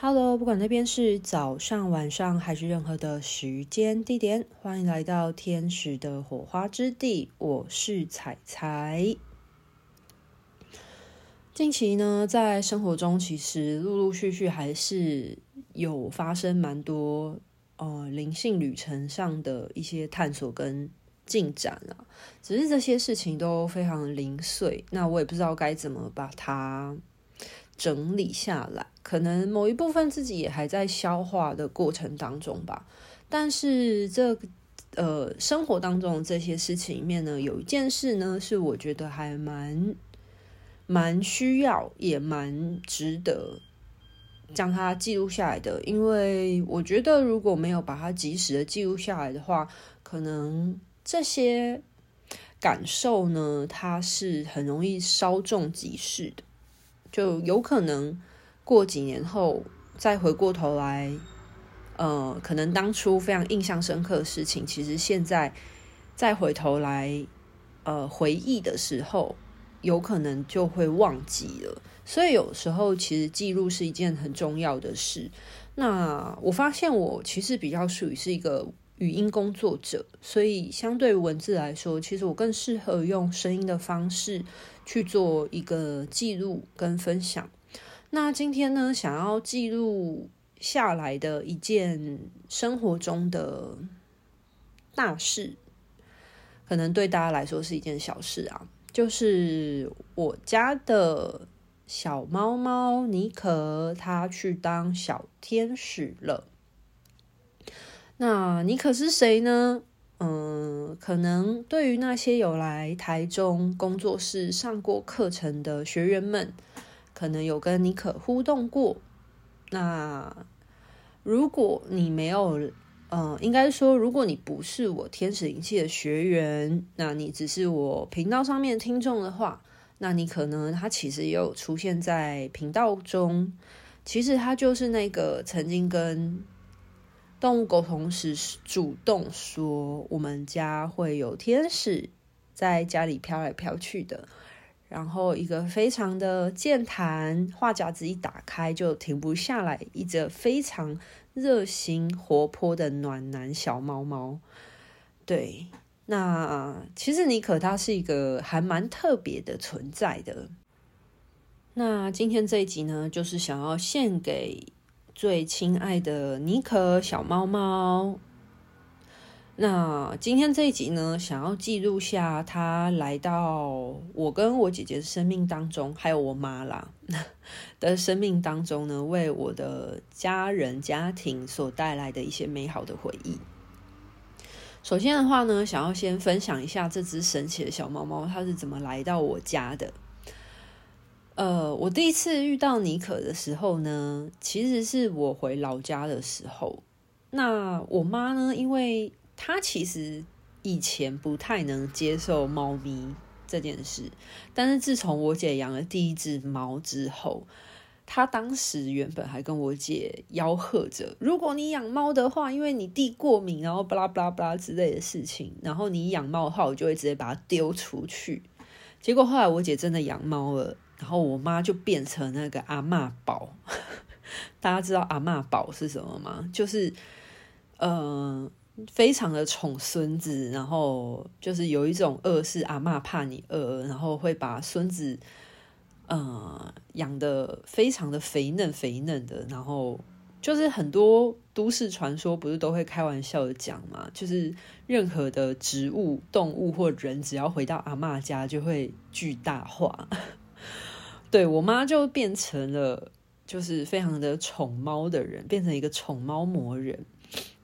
Hello，不管那边是早上、晚上还是任何的时间地点，欢迎来到天使的火花之地。我是彩彩。近期呢，在生活中其实陆陆续续还是有发生蛮多呃灵性旅程上的一些探索跟进展啊，只是这些事情都非常零碎，那我也不知道该怎么把它整理下来。可能某一部分自己也还在消化的过程当中吧，但是这呃生活当中这些事情里面呢，有一件事呢是我觉得还蛮蛮需要也蛮值得将它记录下来的，因为我觉得如果没有把它及时的记录下来的话，可能这些感受呢，它是很容易稍纵即逝的，就有可能。过几年后再回过头来，呃，可能当初非常印象深刻的事情，其实现在再回头来，呃，回忆的时候，有可能就会忘记了。所以有时候其实记录是一件很重要的事。那我发现我其实比较属于是一个语音工作者，所以相对文字来说，其实我更适合用声音的方式去做一个记录跟分享。那今天呢，想要记录下来的一件生活中的大事，可能对大家来说是一件小事啊，就是我家的小猫猫妮可，它去当小天使了。那妮可是谁呢？嗯，可能对于那些有来台中工作室上过课程的学员们。可能有跟妮可互动过，那如果你没有，呃，应该说，如果你不是我天使灵气的学员，那你只是我频道上面听众的话，那你可能他其实也有出现在频道中。其实他就是那个曾经跟动物沟通时主动说，我们家会有天使在家里飘来飘去的。然后一个非常的健谈，话匣子一打开就停不下来，一只非常热心活泼的暖男小猫猫。对，那其实妮可它是一个还蛮特别的存在的。那今天这一集呢，就是想要献给最亲爱的妮可小猫猫。那今天这一集呢，想要记录下他来到我跟我姐姐的生命当中，还有我妈啦的生命当中呢，为我的家人家庭所带来的一些美好的回忆。首先的话呢，想要先分享一下这只神奇的小猫猫，它是怎么来到我家的。呃，我第一次遇到妮可的时候呢，其实是我回老家的时候。那我妈呢，因为她其实以前不太能接受猫咪这件事，但是自从我姐养了第一只猫之后，他当时原本还跟我姐吆喝着：如果你养猫的话，因为你弟过敏，然后巴拉巴拉巴拉之类的事情，然后你养猫的话，我就会直接把它丢出去。结果后来我姐真的养猫了，然后我妈就变成那个阿嬷宝。大家知道阿嬷宝是什么吗？就是，嗯、呃。非常的宠孙子，然后就是有一种饿是阿嬷怕你饿，然后会把孙子，呃，养得非常的肥嫩肥嫩的，然后就是很多都市传说不是都会开玩笑的讲嘛，就是任何的植物、动物或人，只要回到阿嬷家就会巨大化。对，我妈就变成了就是非常的宠猫的人，变成一个宠猫魔人。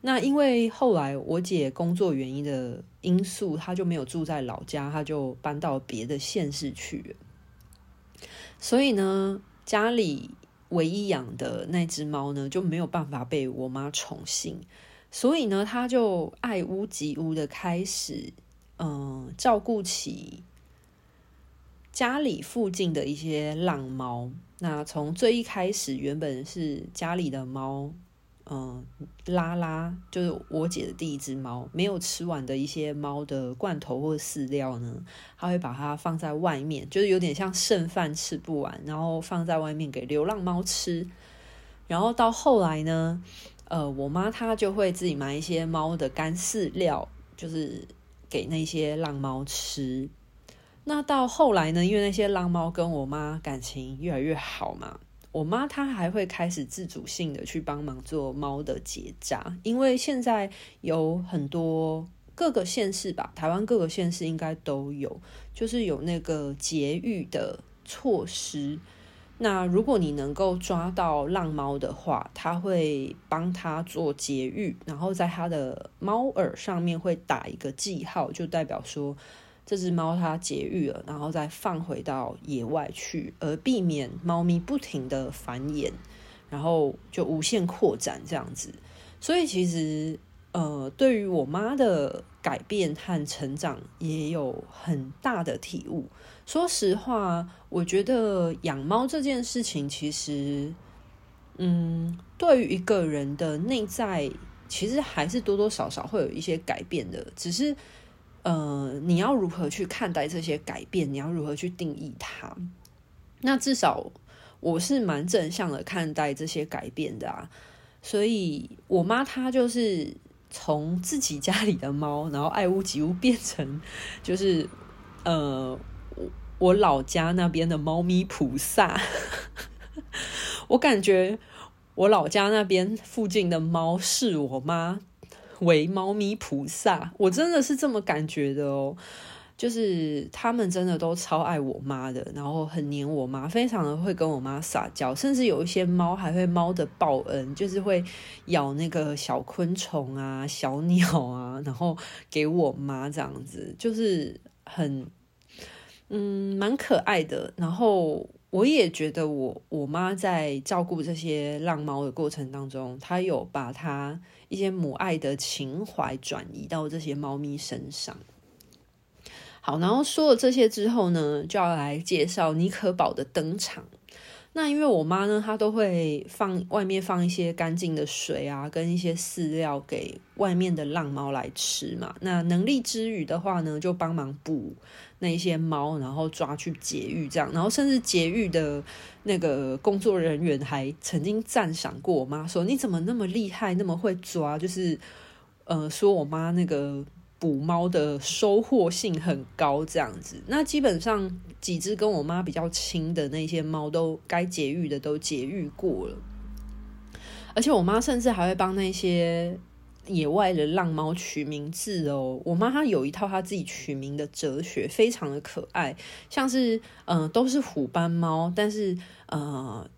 那因为后来我姐工作原因的因素，她就没有住在老家，她就搬到别的县市去了。所以呢，家里唯一养的那只猫呢，就没有办法被我妈宠幸，所以呢，她就爱屋及乌的开始，嗯，照顾起家里附近的一些浪猫。那从最一开始，原本是家里的猫。嗯，拉拉就是我姐的第一只猫，没有吃完的一些猫的罐头或饲料呢，他会把它放在外面，就是有点像剩饭吃不完，然后放在外面给流浪猫吃。然后到后来呢，呃，我妈她就会自己买一些猫的干饲料，就是给那些浪猫吃。那到后来呢，因为那些浪猫跟我妈感情越来越好嘛，我妈她还会开始自主性的去帮忙做猫的结扎，因为现在有很多各个县市吧，台湾各个县市应该都有，就是有那个节育的措施。那如果你能够抓到浪猫的话，他会帮他做节育，然后在他的猫耳上面会打一个记号，就代表说这只猫它节育了，然后再放回到野外去，而避免猫咪不停的繁衍，然后就无限扩展这样子。所以其实呃，对于我妈的改变和成长也有很大的体悟。说实话，我觉得养猫这件事情，其实，嗯，对于一个人的内在，其实还是多多少少会有一些改变的。只是，呃，你要如何去看待这些改变？你要如何去定义它？那至少我是蛮正向的看待这些改变的啊。所以，我妈她就是从自己家里的猫，然后爱屋及乌，变成就是，呃。我老家那边的猫咪菩萨，我感觉我老家那边附近的猫是我妈为猫咪菩萨，我真的是这么感觉的哦。就是他们真的都超爱我妈的，然后很黏我妈，非常的会跟我妈撒娇，甚至有一些猫还会猫的报恩，就是会咬那个小昆虫啊、小鸟啊，然后给我妈这样子，就是很。嗯，蛮可爱的。然后我也觉得我，我妈在照顾这些浪猫的过程当中，她有把她一些母爱的情怀转移到这些猫咪身上。好，然后说了这些之后呢，就要来介绍尼可宝的登场。那因为我妈呢，她都会放外面放一些干净的水啊，跟一些饲料给外面的浪猫来吃嘛。那能力之余的话呢，就帮忙捕那一些猫，然后抓去节育这样。然后甚至节育的那个工作人员还曾经赞赏过我妈，说你怎么那么厉害，那么会抓，就是呃，说我妈那个。捕猫的收获性很高，这样子。那基本上几只跟我妈比较亲的那些猫，都该节育的都节育过了。而且我妈甚至还会帮那些野外的浪猫取名字哦。我妈她有一套她自己取名的哲学，非常的可爱。像是嗯、都是虎斑猫，但是呃。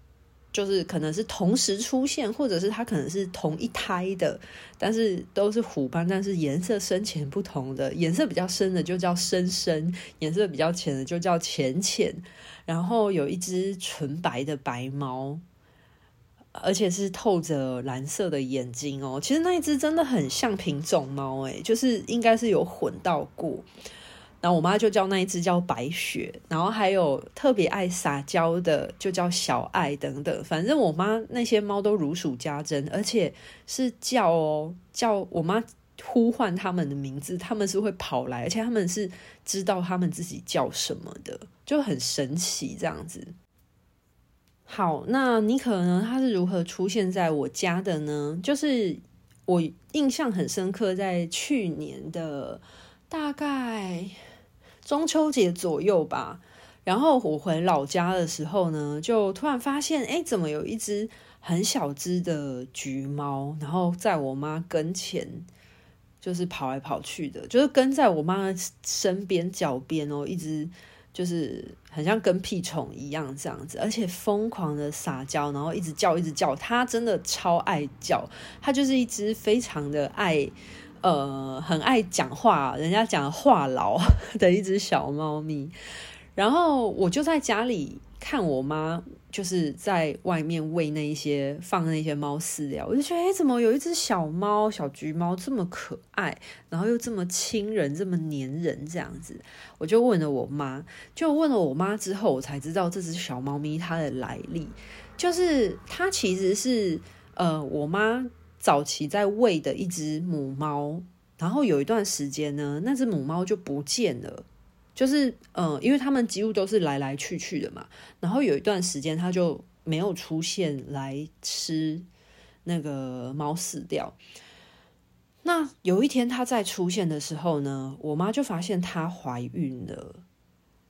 就是可能是同时出现，或者是它可能是同一胎的，但是都是虎斑，但是颜色深浅不同的，颜色比较深的就叫深深，颜色比较浅的就叫浅浅。然后有一只纯白的白猫，而且是透着蓝色的眼睛哦。其实那一只真的很像品种猫，诶，就是应该是有混到过。然后我妈就叫那一只叫白雪，然后还有特别爱撒娇的就叫小爱等等。反正我妈那些猫都如数家珍，而且是叫哦，叫我妈呼唤他们的名字，他们是会跑来，而且他们是知道他们自己叫什么的，就很神奇这样子。好，那妮可呢？它是如何出现在我家的呢？就是我印象很深刻，在去年的大概。中秋节左右吧，然后我回老家的时候呢，就突然发现，哎，怎么有一只很小只的橘猫，然后在我妈跟前，就是跑来跑去的，就是跟在我妈身边脚边哦，一直就是很像跟屁虫一样这样子，而且疯狂的撒娇，然后一直叫，一直叫，它真的超爱叫，它就是一只非常的爱。呃，很爱讲话，人家讲话痨 的一只小猫咪。然后我就在家里看我妈，就是在外面喂那一些放那些猫饲料，我就觉得，哎，怎么有一只小猫，小橘猫这么可爱，然后又这么亲人，这么黏人这样子。我就问了我妈，就问了我妈之后，我才知道这只小猫咪它的来历，就是它其实是呃，我妈。早期在喂的一只母猫，然后有一段时间呢，那只母猫就不见了，就是嗯、呃，因为他们几乎都是来来去去的嘛，然后有一段时间它就没有出现来吃那个猫饲料。那有一天它再出现的时候呢，我妈就发现它怀孕了。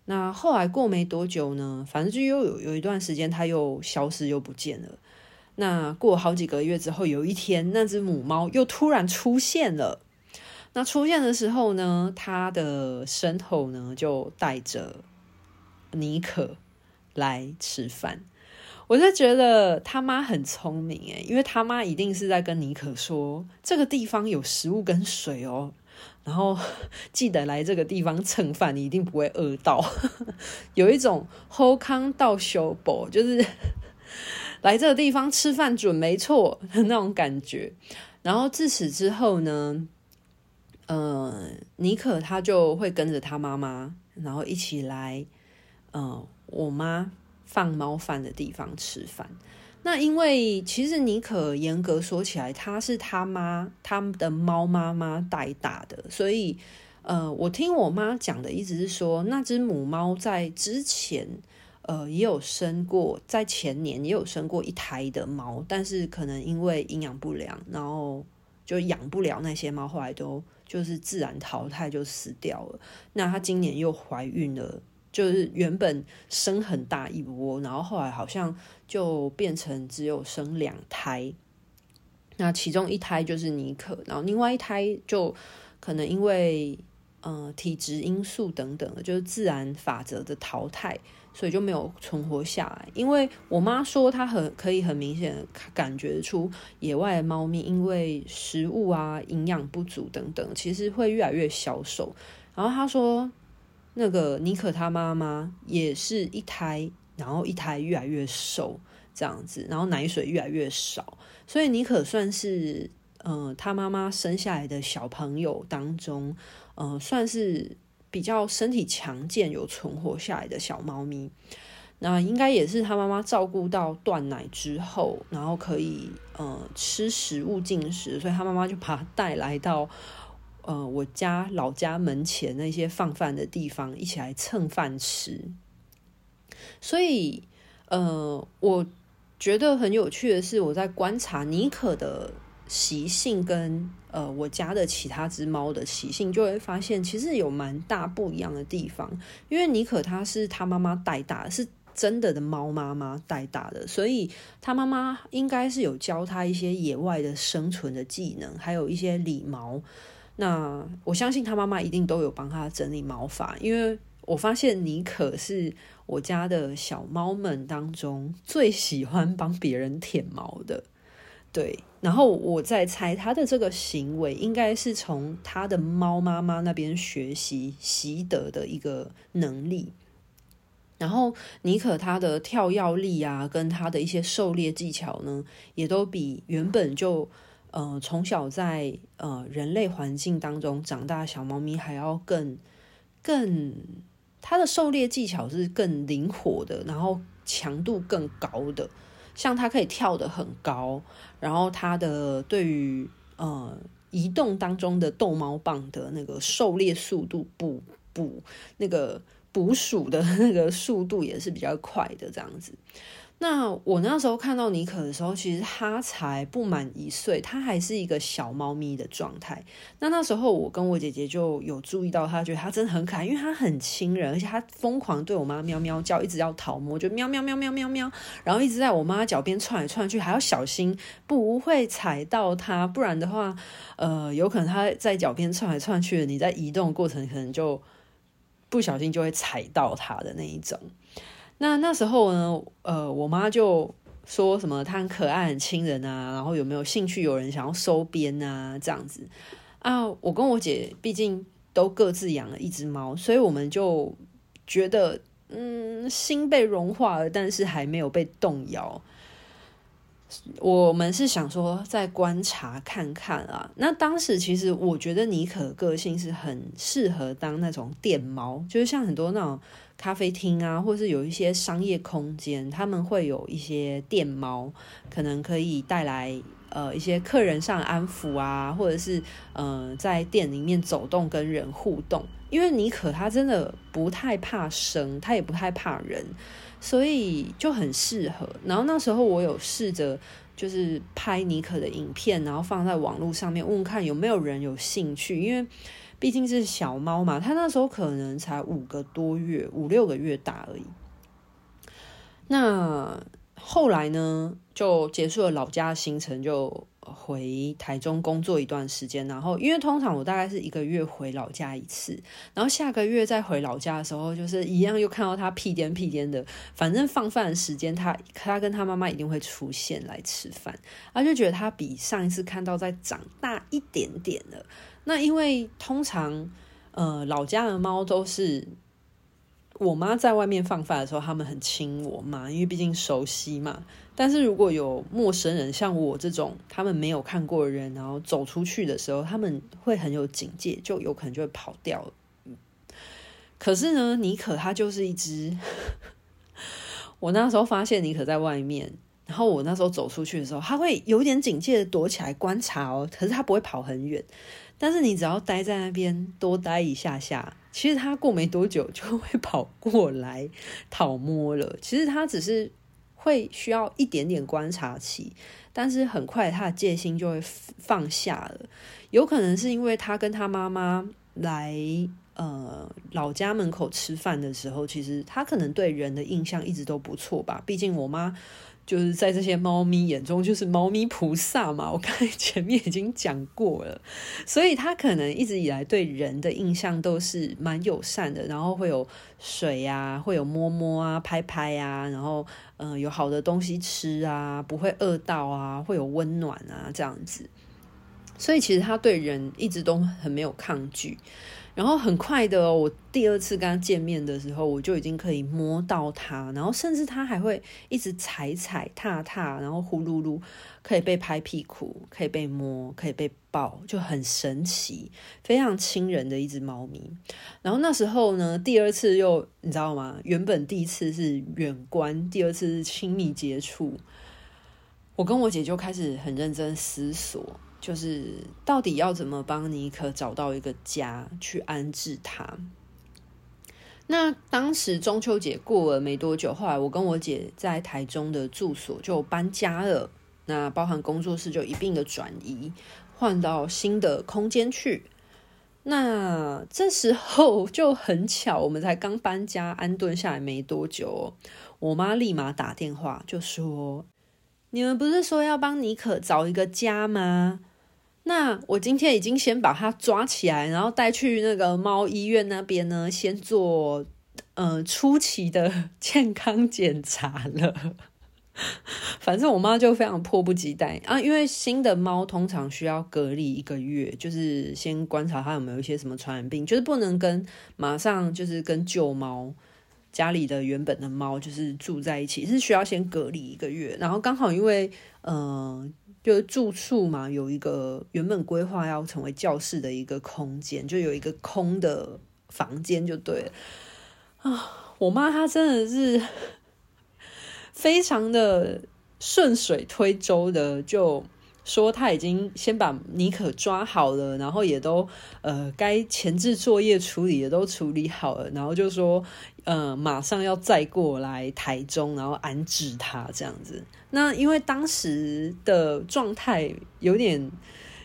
那后来过没多久呢，反正就又有有一段时间它又消失又不见了。那过好几个月之后，有一天那只母猫又突然出现了。那出现的时候呢，它的身后呢就带着妮可来吃饭。我就觉得他妈很聪明诶，因为他妈一定是在跟妮可说，这个地方有食物跟水哦，然后记得来这个地方蹭饭，你一定不会饿到。有一种好康到修补，就是来这个地方吃饭准没错的那种感觉。然后自此之后呢，呃，妮可他就会跟着他妈妈，然后一起来，呃，我妈。放猫饭的地方吃饭。那因为其实妮可严格说起来，她是他妈他们的猫妈妈带大的，所以呃，我听我妈讲的意思是说，那只母猫在之前呃也有生过，在前年也有生过一胎的猫，但是可能因为营养不良，然后就养不了那些猫，后来都就是自然淘汰就死掉了。那她今年又怀孕了。就是原本生很大一窝，然后后来好像就变成只有生两胎。那其中一胎就是尼克，然后另外一胎就可能因为呃体质因素等等，就是自然法则的淘汰，所以就没有存活下来。因为我妈说她很可以很明显感觉出野外的猫咪因为食物啊营养不足等等，其实会越来越消瘦。然后她说。那个妮可她妈妈也是一胎，然后一胎越来越瘦这样子，然后奶水越来越少，所以妮可算是呃他妈妈生下来的小朋友当中，呃算是比较身体强健、有存活下来的小猫咪。那应该也是他妈妈照顾到断奶之后，然后可以呃吃食物进食，所以他妈妈就把它带来到。呃，我家老家门前那些放饭的地方，一起来蹭饭吃。所以，呃，我觉得很有趣的是，我在观察妮可的习性跟呃我家的其他只猫的习性，就会发现其实有蛮大不一样的地方。因为妮可她是他妈妈带大，是真的的猫妈妈带大的，所以他妈妈应该是有教她一些野外的生存的技能，还有一些理毛。那我相信他妈妈一定都有帮他整理毛发，因为我发现妮可是我家的小猫们当中最喜欢帮别人舔毛的，对。然后我在猜他的这个行为应该是从他的猫妈妈那边学习习得的一个能力。然后妮可他的跳跃力啊，跟他的一些狩猎技巧呢，也都比原本就。呃，从小在呃人类环境当中长大的小猫咪还要更更，它的狩猎技巧是更灵活的，然后强度更高的。像它可以跳得很高，然后它的对于呃移动当中的逗猫棒的那个狩猎速度捕捕那个捕鼠的那个速度也是比较快的，这样子。那我那时候看到妮可的时候，其实它才不满一岁，它还是一个小猫咪的状态。那那时候我跟我姐姐就有注意到它，觉得它真的很可爱，因为它很亲人，而且它疯狂对我妈喵喵叫，一直要讨摸，就喵喵喵喵喵喵，然后一直在我妈脚边窜来窜去，还要小心不会踩到它，不然的话，呃，有可能它在脚边窜来窜去，你在移动过程可能就不小心就会踩到它的那一种。那那时候呢，呃，我妈就说什么她很可爱、很亲人啊，然后有没有兴趣有人想要收编啊，这样子啊。我跟我姐毕竟都各自养了一只猫，所以我们就觉得，嗯，心被融化了，但是还没有被动摇。我们是想说再观察看看啊。那当时其实我觉得妮可个性是很适合当那种电猫，就是像很多那种。咖啡厅啊，或是有一些商业空间，他们会有一些电猫，可能可以带来呃一些客人上安抚啊，或者是呃在店里面走动跟人互动。因为妮可她真的不太怕生，她也不太怕人，所以就很适合。然后那时候我有试着就是拍尼可的影片，然后放在网络上面问看有没有人有兴趣，因为毕竟是小猫嘛，它那时候可能才五个多月，五六个月大而已。那后来呢，就结束了老家行程，就回台中工作一段时间。然后，因为通常我大概是一个月回老家一次，然后下个月再回老家的时候，就是一样又看到他屁颠屁颠的。反正放饭的时间，他他跟他妈妈一定会出现来吃饭。他就觉得他比上一次看到再长大一点点了。那因为通常呃老家的猫都是。我妈在外面放饭的时候，他们很亲我妈，因为毕竟熟悉嘛。但是如果有陌生人，像我这种他们没有看过的人，然后走出去的时候，他们会很有警戒，就有可能就会跑掉。可是呢，妮可她就是一只，我那时候发现妮可在外面，然后我那时候走出去的时候，他会有点警戒的躲起来观察哦，可是他不会跑很远。但是你只要待在那边多待一下下，其实他过没多久 就会跑过来讨摸了。其实他只是会需要一点点观察期，但是很快他的戒心就会放下了。有可能是因为他跟他妈妈来呃老家门口吃饭的时候，其实他可能对人的印象一直都不错吧。毕竟我妈。就是在这些猫咪眼中，就是猫咪菩萨嘛。我刚才前面已经讲过了，所以它可能一直以来对人的印象都是蛮友善的，然后会有水啊，会有摸摸啊、拍拍啊，然后嗯、有好的东西吃啊，不会饿到啊，会有温暖啊这样子。所以其实它对人一直都很没有抗拒。然后很快的，我第二次跟他见面的时候，我就已经可以摸到他，然后甚至他还会一直踩踩踏踏，然后呼噜噜，可以被拍屁股，可以被摸，可以被抱，就很神奇，非常亲人的一只猫咪。然后那时候呢，第二次又你知道吗？原本第一次是远观，第二次是亲密接触，我跟我姐就开始很认真思索。就是到底要怎么帮尼克找到一个家去安置他？那当时中秋节过了没多久，后来我跟我姐在台中的住所就搬家了，那包含工作室就一并的转移，换到新的空间去。那这时候 就很巧，我们才刚搬家安顿下来没多久，我妈立马打电话就说：“你们不是说要帮尼可找一个家吗？”那我今天已经先把它抓起来，然后带去那个猫医院那边呢，先做呃初期的健康检查了。反正我妈就非常迫不及待啊，因为新的猫通常需要隔离一个月，就是先观察它有没有一些什么传染病，就是不能跟马上就是跟旧猫家里的原本的猫就是住在一起，是需要先隔离一个月。然后刚好因为嗯。就是住处嘛，有一个原本规划要成为教室的一个空间，就有一个空的房间就对了啊。我妈她真的是非常的顺水推舟的，就说她已经先把妮可抓好了，然后也都呃该前置作业处理的都处理好了，然后就说呃马上要再过来台中，然后安置她这样子。那因为当时的状态有点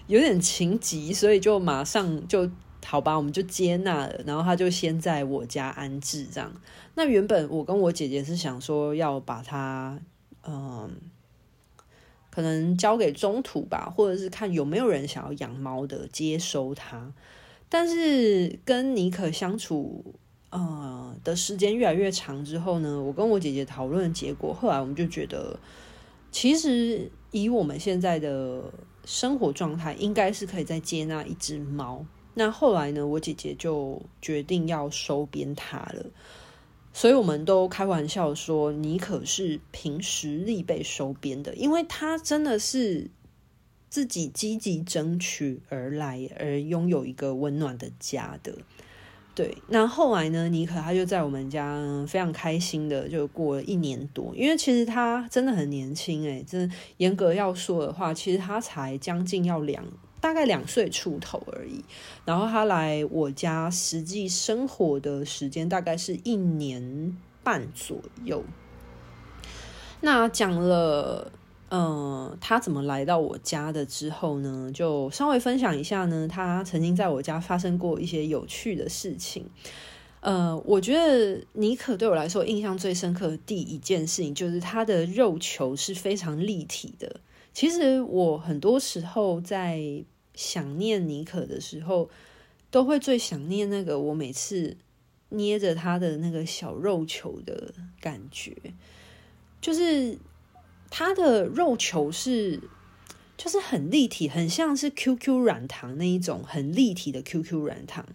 有点情急，所以就马上就好吧，我们就接纳了。然后他就先在我家安置这样。那原本我跟我姐姐是想说要把它，嗯，可能交给中途吧，或者是看有没有人想要养猫的接收它。但是跟妮可相处，呃、的时间越来越长之后呢，我跟我姐姐讨论的结果，后来我们就觉得。其实以我们现在的生活状态，应该是可以再接纳一只猫。那后来呢，我姐姐就决定要收编它了。所以我们都开玩笑说，你可是凭实力被收编的，因为她真的是自己积极争取而来，而拥有一个温暖的家的。对，那后来呢？尼可他就在我们家非常开心的就过了一年多，因为其实他真的很年轻诶，真的严格要说的话，其实他才将近要两大概两岁出头而已。然后他来我家实际生活的时间大概是一年半左右。那讲了，嗯，他怎么来到我家的之后呢，就稍微分享一下呢，他曾经在我家发生过一些有趣的事情。呃，我觉得妮可对我来说印象最深刻的第一件事情，就是他的肉球是非常立体的。其实我很多时候在想念妮可的时候，都会最想念那个我每次捏着他的那个小肉球的感觉，就是它的肉球是就是很立体，很像是 QQ 软糖那一种很立体的 QQ 软糖。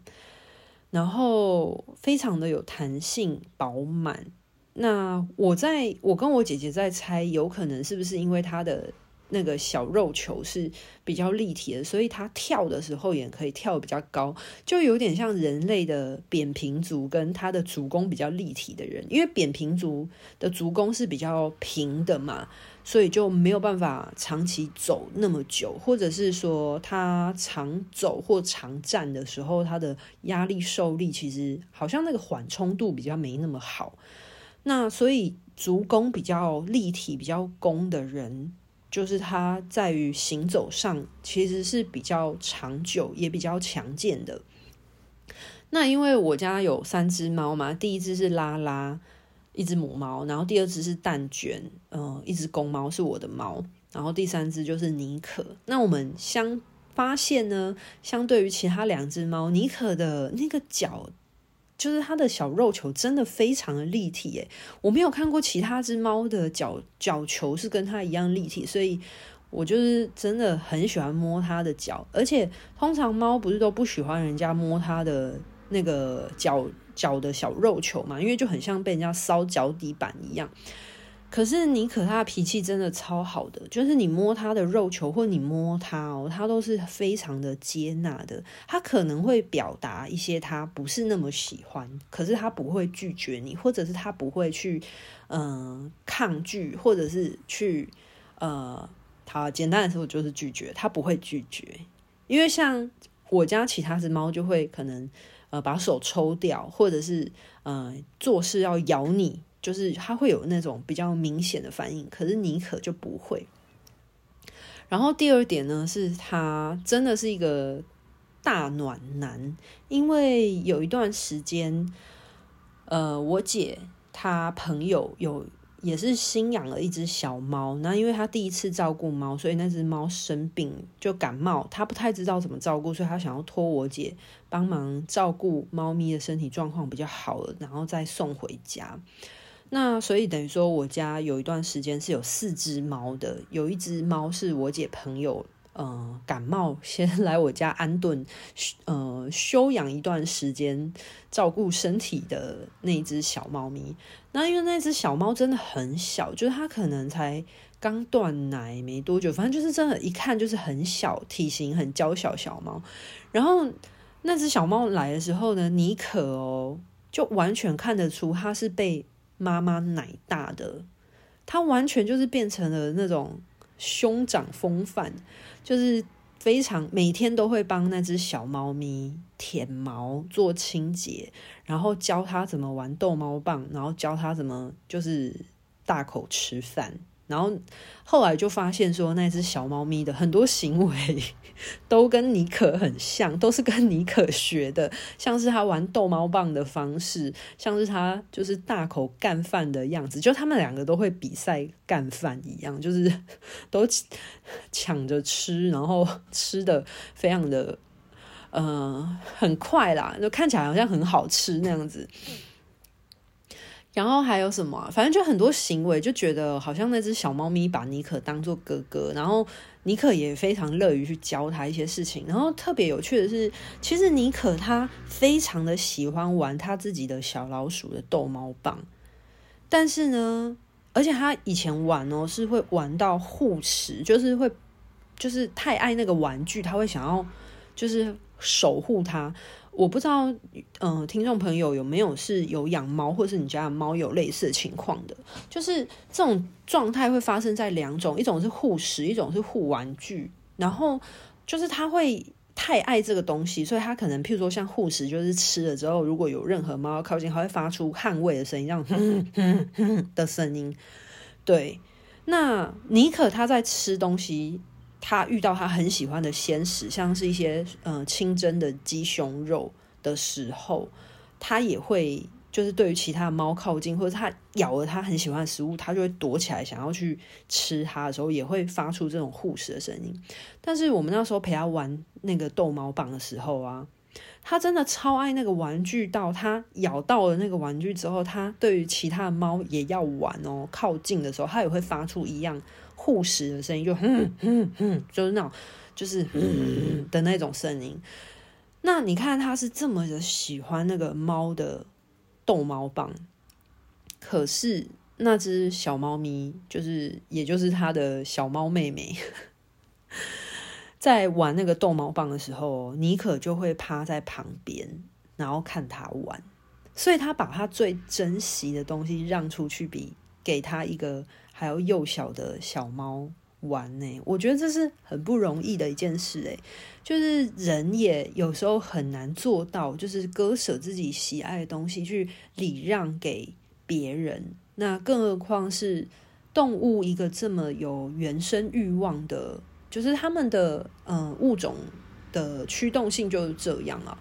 然后非常的有弹性、饱满。那我在我跟我姐姐在猜，有可能是不是因为它的那个小肉球是比较立体的，所以它跳的时候也可以跳比较高，就有点像人类的扁平足跟它的足弓比较立体的人，因为扁平足的足弓是比较平的嘛。所以就没有办法长期走那么久，或者是说他长走或长站的时候，他的压力受力其实好像那个缓冲度比较没那么好。那所以足弓比较立体、比较弓的人，就是它在于行走上其实是比较长久，也比较强健的。那因为我家有三只猫嘛，第一只是拉拉。一只母猫，然后第二只是蛋卷，嗯、一只公猫是我的猫，然后第三只就是妮可。那我们相发现呢，相对于其他两只猫，妮可的那个脚，就是它的小肉球真的非常的立体诶。我没有看过其他只猫的脚脚球是跟它一样立体，所以我就是真的很喜欢摸它的脚。而且通常猫不是都不喜欢人家摸它的那个脚。脚的小肉球嘛，因为就很像被人家烧脚底板一样。可是妮可他的脾气真的超好的，就是你摸他的肉球或你摸他哦，他都是非常的接纳的。他可能会表达一些他不是那么喜欢，可是他不会拒绝你，或者是他不会去嗯、抗拒，或者是去呃，他简单的说就是拒绝，他不会拒绝。因为像我家其他只猫就会可能。呃，把手抽掉，或者是呃，做事要咬你，就是它会有那种比较明显的反应。可是尼可就不会。然后第二点呢，是他真的是一个大暖男，因为有一段时间，呃，我姐她朋友有。也是新养了一只小猫，那因为他第一次照顾猫，所以那只猫生病就感冒，他不太知道怎么照顾，所以他想要托我姐帮忙照顾猫咪的身体状况比较好了，然后再送回家。那所以等于说，我家有一段时间是有四只猫的，有一只猫是我姐朋友。呃，感冒先来我家安顿，呃，休养一段时间，照顾身体的那只小猫咪。那因为那只小猫真的很小，就是它可能才刚断奶没多久，反正就是真的，一看就是很小，体型很娇小小猫。然后那只小猫来的时候呢，妮可哦，就完全看得出它是被妈妈奶大的，他完全就是变成了那种兄长风范。就是非常每天都会帮那只小猫咪舔毛、做清洁，然后教它怎么玩逗猫棒，然后教它怎么就是大口吃饭。然后后来就发现说，那只小猫咪的很多行为 都跟妮可很像，都是跟妮可学的，像是它玩逗猫棒的方式，像是它就是大口干饭的样子，就他们两个都会比赛干饭一样，就是都抢着吃，然后吃的非常的呃很快啦，就看起来好像很好吃那样子。然后还有什么？反正就很多行为，就觉得好像那只小猫咪把妮可当做哥哥，然后妮可也非常乐于去教他一些事情。然后特别有趣的是，其实妮可他非常的喜欢玩他自己的小老鼠的逗猫棒，但是呢，而且他以前玩哦是会玩到护持，就是会就是太爱那个玩具，他会想要就是守护它。我不知道，嗯、呃，听众朋友有没有是有养猫，或是你家的猫有类似的情况的？就是这种状态会发生在两种，一种是护食，一种是护玩具。然后，就是它会太爱这个东西，所以它可能譬如说像护食，就是吃了之后，如果有任何猫靠近，它会发出捍卫的声音，这样哼哼哼的声音。对，那妮可他在吃东西，他遇到他很喜欢的鲜食，像是一些呃清蒸的鸡胸肉的时候，他也会。就是对于其他的猫靠近，或者它咬了它很喜欢的食物，它就会躲起来，想要去吃它的时候，也会发出这种护食的声音。但是我们那时候陪它玩那个逗猫棒的时候啊，它真的超爱那个玩具，到它咬到了那个玩具之后，它对于其他的猫也要玩哦。靠近的时候，它也会发出一样护食的声音，就哼哼哼，就是那种就是嗯的那种声音。那你看，它是这么的喜欢那个猫的。逗猫棒，可是那只小猫咪，就是也就是它的小猫妹妹，在玩那个逗猫棒的时候，妮可就会趴在旁边，然后看它玩，所以他把他最珍惜的东西让出去，比给他一个还要幼小的小猫。玩呢，我觉得这是很不容易的一件事诶，就是人也有时候很难做到，就是割舍自己喜爱的东西去礼让给别人，那更何况是动物一个这么有原生欲望的，就是他们的嗯、物种的驱动性就是这样啊。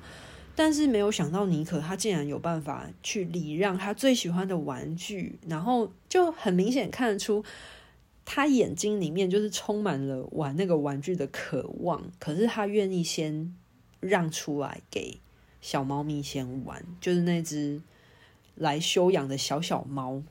但是没有想到妮可他竟然有办法去礼让他最喜欢的玩具，然后就很明显看得出。他眼睛里面就是充满了玩那个玩具的渴望，可是他愿意先让出来给小猫咪先玩，就是那只来休养的小小猫，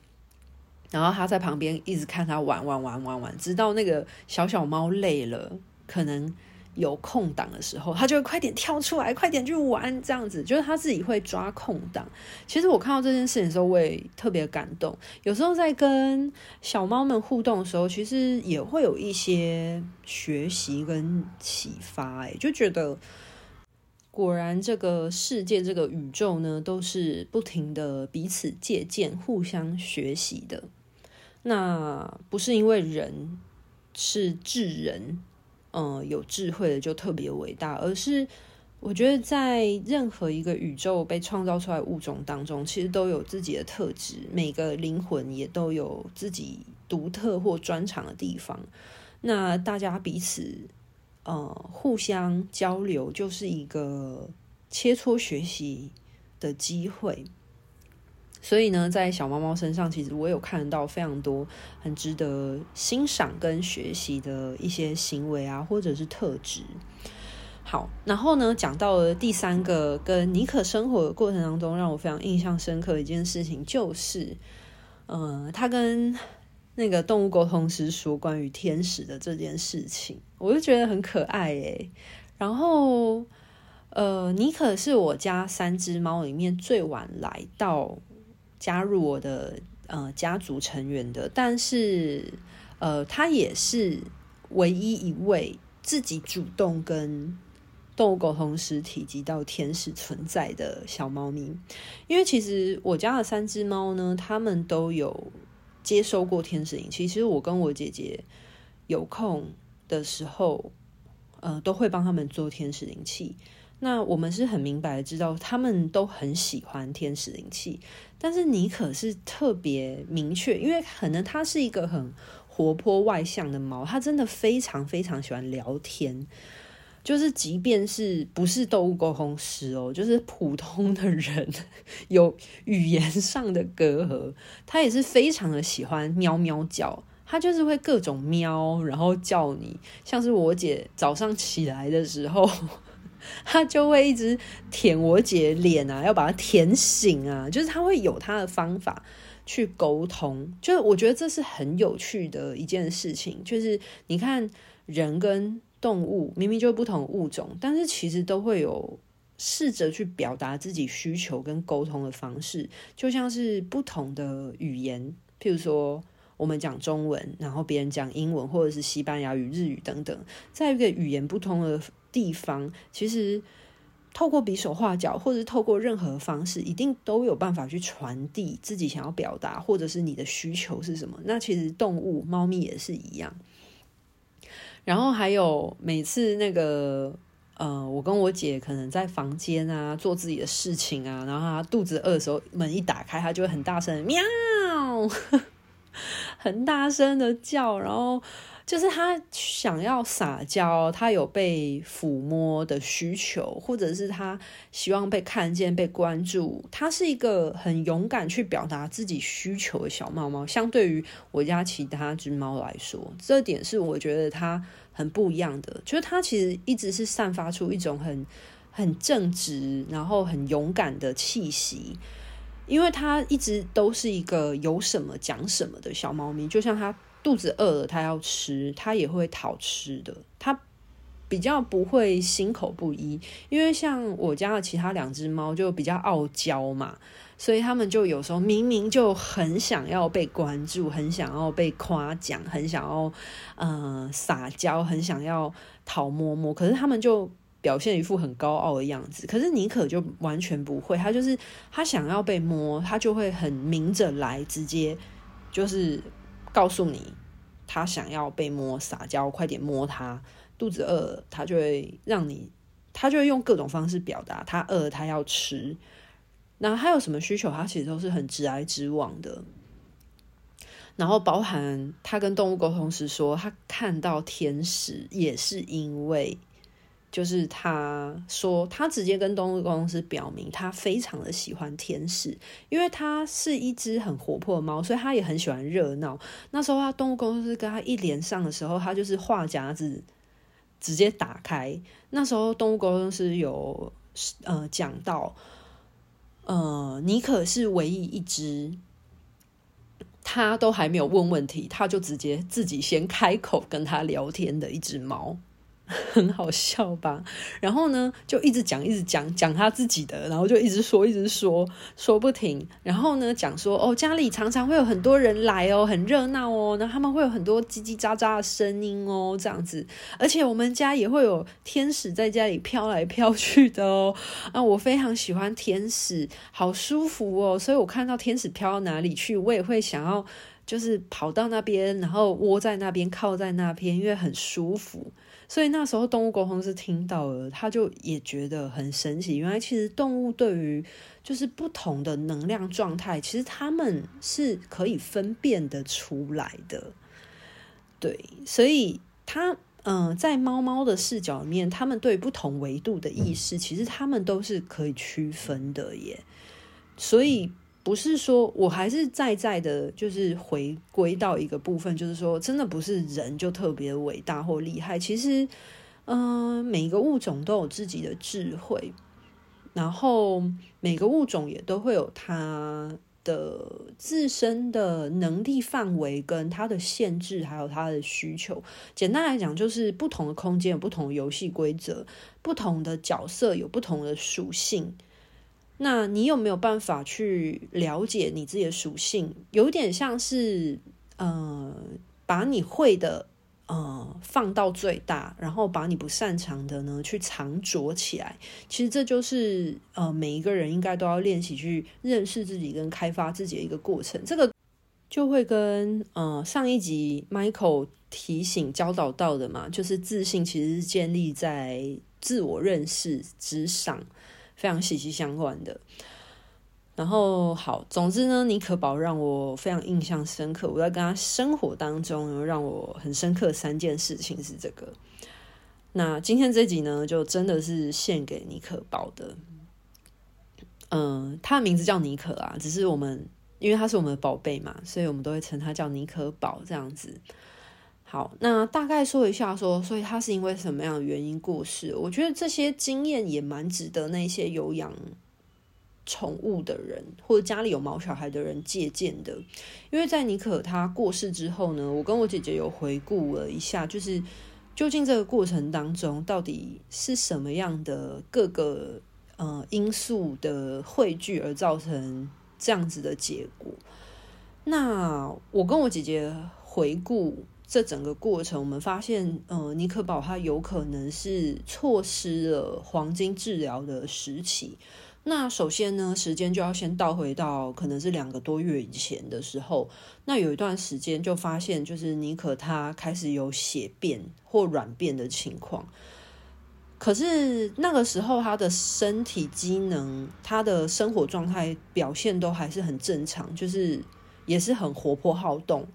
然后他在旁边一直看他玩玩玩玩玩，直到那个小小猫累了，可能。有空档的时候，他就会快点跳出来，快点去玩，这样子就是他自己会抓空档。其实我看到这件事情的时候，我也特别感动。有时候在跟小猫们互动的时候，其实也会有一些学习跟启发。哎，就觉得果然这个世界、这个宇宙呢，都是不停的彼此借鉴、互相学习的。那不是因为人是智人。嗯，有智慧的就特别伟大，而是我觉得在任何一个宇宙被创造出来物种当中，其实都有自己的特质，每个灵魂也都有自己独特或专长的地方。那大家彼此呃互相交流，就是一个切磋学习的机会。所以呢，在小猫猫身上，其实我有看到非常多很值得欣赏跟学习的一些行为啊，或者是特质。好，然后呢，讲到了第三个跟妮可生活的过程当中，让我非常印象深刻一件事情，就是，嗯、他跟那个动物沟通师说关于天使的这件事情，我就觉得很可爱诶。然后，呃，妮可是我家三只猫里面最晚来到。加入我的呃家族成员的，但是呃，他也是唯一一位自己主动跟动物沟通时提及到天使存在的小猫咪。因为其实我家的三只猫呢，他们都有接收过天使灵气。其实我跟我姐姐有空的时候，呃，都会帮他们做天使灵气。那我们是很明白知道，他们都很喜欢天使灵气，但是妮可是特别明确，因为可能它是一个很活泼外向的猫，它真的非常非常喜欢聊天，就是即便是不是动物沟通师哦，就是普通的人有语言上的隔阂，它也是非常的喜欢喵喵叫，它就是会各种喵，然后叫你，像是我姐早上起来的时候。他就会一直舔我姐脸啊，要把它舔醒啊，就是他会有他的方法去沟通。就是我觉得这是很有趣的一件事情。就是你看人跟动物明明就不同物种，但是其实都会有试着去表达自己需求跟沟通的方式，就像是不同的语言，譬如说我们讲中文，然后别人讲英文，或者是西班牙语、日语等等，在一个语言不同的。地方其实透过比手画脚，或者是透过任何方式，一定都有办法去传递自己想要表达，或者是你的需求是什么。那其实动物猫咪也是一样。然后还有每次那个。呃，我跟我姐可能在房间啊做自己的事情啊，然后她肚子饿的时候，门一打开，她就会很大声喵，很大声的叫，然后就是他想要撒娇，他有被抚摸的需求，或者是他希望被看见、被关注。她是一个很勇敢去表达自己需求的小猫猫，相对于我家其他只猫来说，这点是我觉得它。很不一样的，就是他其实一直是散发出一种很很正直，然后很勇敢的气息，因为他一直都是一个有什么讲什么的小猫咪。就像他肚子饿了，他要吃，他也会讨吃的。他比较不会心口不一，因为像我家的其他两只猫就比较傲娇嘛。所以他们就有时候明明就很想要被关注，很想要被夸奖，很想要嗯、撒娇，很想要讨摸摸，可是他们就表现一副很高傲的样子。可是妮可就完全不会，他就是他想要被摸，他就会很明着来，直接就是告诉你他想要被摸，撒娇，快点摸他。肚子饿，他就会让你，他就会用各种方式表达他饿，他要吃。那他有什么需求？他其实都是很直来直往的。然后包含他跟动物沟通时说，他看到天使也是因为，就是他说他直接跟动物公司表明，他非常的喜欢天使，因为他是一只很活泼的猫，所以他也很喜欢热闹。那时候他动物公司跟他一连上的时候，他就是话匣子直接打开。那时候动物公司有呃讲到。呃，妮可是唯一一只，他都还没有问问题，他就直接自己先开口跟他聊天的一只猫。很好笑吧？然后呢，就一直讲，一直讲，讲他自己的，然后就一直说，一直说，说不停。然后呢，讲说哦，家里常常会有很多人来哦，很热闹哦，然后他们会有很多叽叽喳喳的声音哦，这样子。而且我们家也会有天使在家里飘来飘去的哦。啊，我非常喜欢天使，好舒服哦。所以我看到天使飘到哪里去，我也会想要就是跑到那边，然后窝在那边，靠在那边，因为很舒服。所以那时候动物沟通师听到了，他就也觉得很神奇。原来其实动物对于就是不同的能量状态，其实他们是可以分辨得出来的。对，所以他嗯、在猫猫的视角里面，他们对不同维度的意识，其实他们都是可以区分的耶。所以。不是说，我还是在在的，就是回归到一个部分，就是说，真的不是人就特别伟大或厉害。其实，嗯、呃，每个物种都有自己的智慧，然后每个物种也都会有它的自身的能力范围跟它的限制，还有它的需求。简单来讲，就是不同的空间有不同的游戏规则，不同的角色有不同的属性。那你有没有办法去了解你自己的属性？有点像是，呃，把你会的，呃，放到最大，然后把你不擅长的呢，去藏拙起来。其实这就是，呃，每一个人应该都要练习去认识自己跟开发自己的一个过程。这个就会跟，呃，上一集 Michael 提醒教导到的嘛，就是自信其实是建立在自我认识之上。非常息息相关的，然后好，总之呢，妮可宝让我非常印象深刻。我在跟他生活当中，让我很深刻三件事情是这个。那今天这集呢，就真的是献给妮可宝的。嗯，他的名字叫妮可啊，只是我们因为他是我们的宝贝嘛，所以我们都会称他叫妮可宝这样子。好，那大概说一下说，所以他是因为什么样的原因过世？我觉得这些经验也蛮值得那些有养宠物的人或者家里有毛小孩的人借鉴的。因为在妮可他过世之后呢，我跟我姐姐有回顾了一下，就是究竟这个过程当中到底是什么样的各个呃因素的汇聚而造成这样子的结果。那我跟我姐姐回顾。这整个过程，我们发现，呃，尼可宝他有可能是错失了黄金治疗的时期，那首先呢，时间就要先倒回到可能是两个多月以前的时候，那有一段时间就发现，就是尼可他开始有血便或软便的情况。可是那个时候，他的身体机能、他的生活状态表现都还是很正常，就是也是很活泼好动，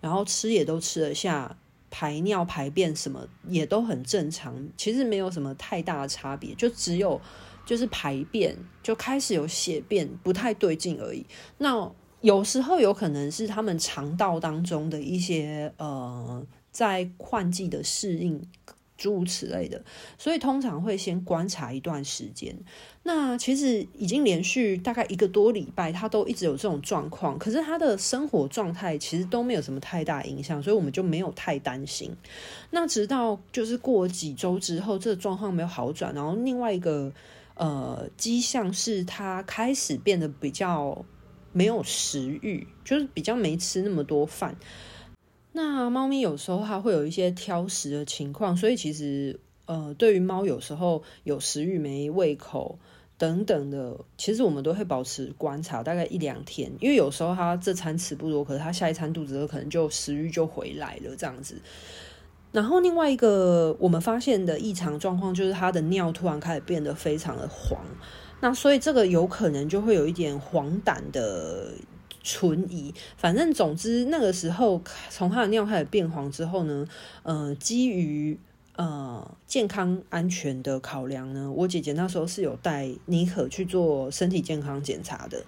然后吃也都吃得下，排尿排便什么也都很正常，其实没有什么太大的差别，就只有。就是排便就开始有血便不太对劲而已。那有时候有可能是他们肠道当中的一些呃，在换季的适应诸如此类的，所以通常会先观察一段时间。那其实已经连续大概一个多礼拜，他都一直有这种状况，可是他的生活状态其实都没有什么太大影响，所以我们就没有太担心。那直到就是过几周之后，这个状况没有好转，然后另外一个。呃，迹象是他开始变得比较没有食欲，就是比较没吃那么多饭。那猫咪有时候它会有一些挑食的情况，所以其实呃，对于猫有时候有食欲没胃口等等的，其实我们都会保持观察，大概一两天，因为有时候它这餐吃不多，可是它下一餐肚子饿，可能就食欲就回来了这样子。然后另外一个我们发现的异常状况就是它的尿突然开始变得非常的黄，那所以这个有可能就会有一点黄疸的存疑。反正总之那个时候从它的尿开始变黄之后呢，呃，基于呃健康安全的考量呢，我姐姐那时候是有带妮可去做身体健康检查的。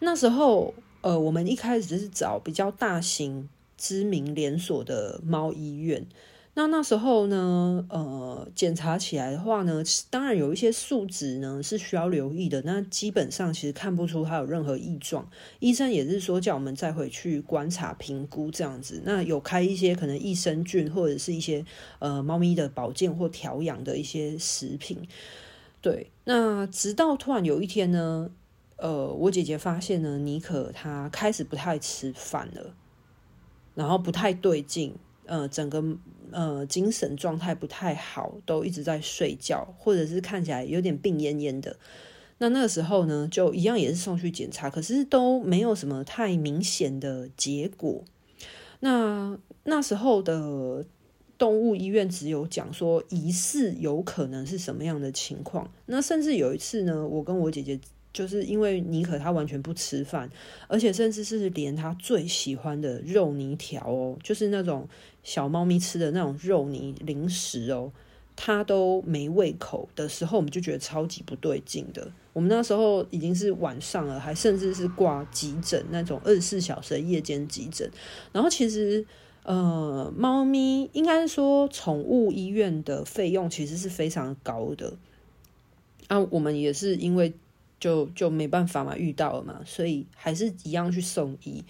那时候呃，我们一开始是找比较大型知名连锁的猫医院。那那时候呢，呃，检查起来的话呢，当然有一些数值呢是需要留意的。那基本上其实看不出它有任何异状，医生也是说叫我们再回去观察评估这样子。那有开一些可能益生菌或者是一些呃猫咪的保健或调养的一些食品。对，那直到突然有一天呢，呃，我姐姐发现呢，妮可她开始不太吃饭了，然后不太对劲，呃，整个。呃，精神状态不太好，都一直在睡觉，或者是看起来有点病恹恹的。那那个时候呢，就一样也是送去检查，可是都没有什么太明显的结果。那那时候的动物医院只有讲说疑似有可能是什么样的情况。那甚至有一次呢，我跟我姐姐。就是因为妮可她完全不吃饭，而且甚至是连她最喜欢的肉泥条哦，就是那种小猫咪吃的那种肉泥零食哦，她都没胃口的时候，我们就觉得超级不对劲的。我们那时候已经是晚上了，还甚至是挂急诊那种二十四小时的夜间急诊。然后其实呃，猫咪应该说宠物医院的费用其实是非常高的啊，我们也是因为。就就没办法嘛，遇到了嘛，所以还是一样去送医。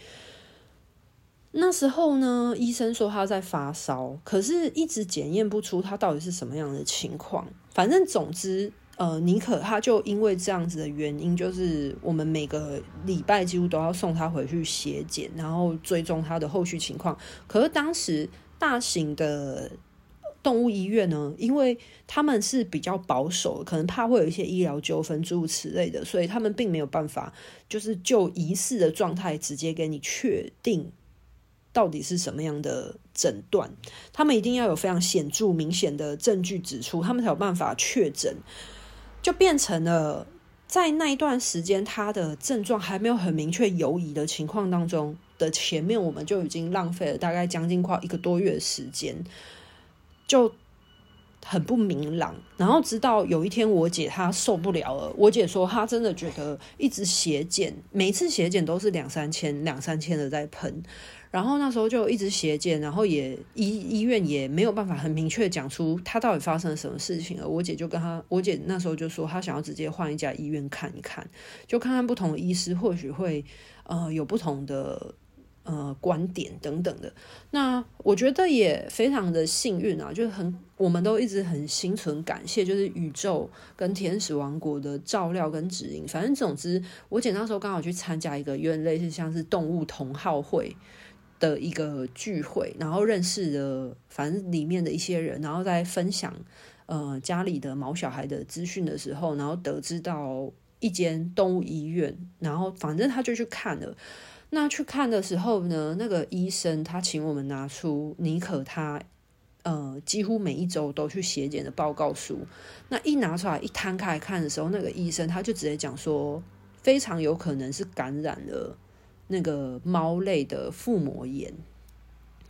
那时候呢，医生说他在发烧，可是一直检验不出他到底是什么样的情况。反正总之，呃，妮可他就因为这样子的原因，就是我们每个礼拜几乎都要送他回去血检，然后追踪他的后续情况。可是当时大型的。动物医院呢，因为他们是比较保守，可能怕会有一些医疗纠纷诸如此类的，所以他们并没有办法，就是就疑似的状态直接给你确定到底是什么样的诊断。他们一定要有非常显著明显的证据指出，他们才有办法确诊。就变成了在那一段时间，他的症状还没有很明确犹疑的情况当中的前面，我们就已经浪费了大概将近快一个多月的时间。就很不明朗，然后直到有一天，我姐她受不了了。我姐说，她真的觉得一直血检，每次血检都是两三千、两三千的在喷。然后那时候就一直血检，然后也医医院也没有办法很明确讲出她到底发生了什么事情了。我姐就跟她，我姐那时候就说，她想要直接换一家医院看一看，就看看不同的医师，或许会呃有不同的。呃，观点等等的，那我觉得也非常的幸运啊，就是很，我们都一直很心存感谢，就是宇宙跟天使王国的照料跟指引。反正总之，我姐那时候刚好去参加一个有点类似像是动物同好会的一个聚会，然后认识了反正里面的一些人，然后在分享呃家里的毛小孩的资讯的时候，然后得知到。一间动物医院，然后反正他就去看了。那去看的时候呢，那个医生他请我们拿出妮可他呃几乎每一周都去血检的报告书。那一拿出来一摊开来看的时候，那个医生他就直接讲说，非常有可能是感染了那个猫类的腹膜炎。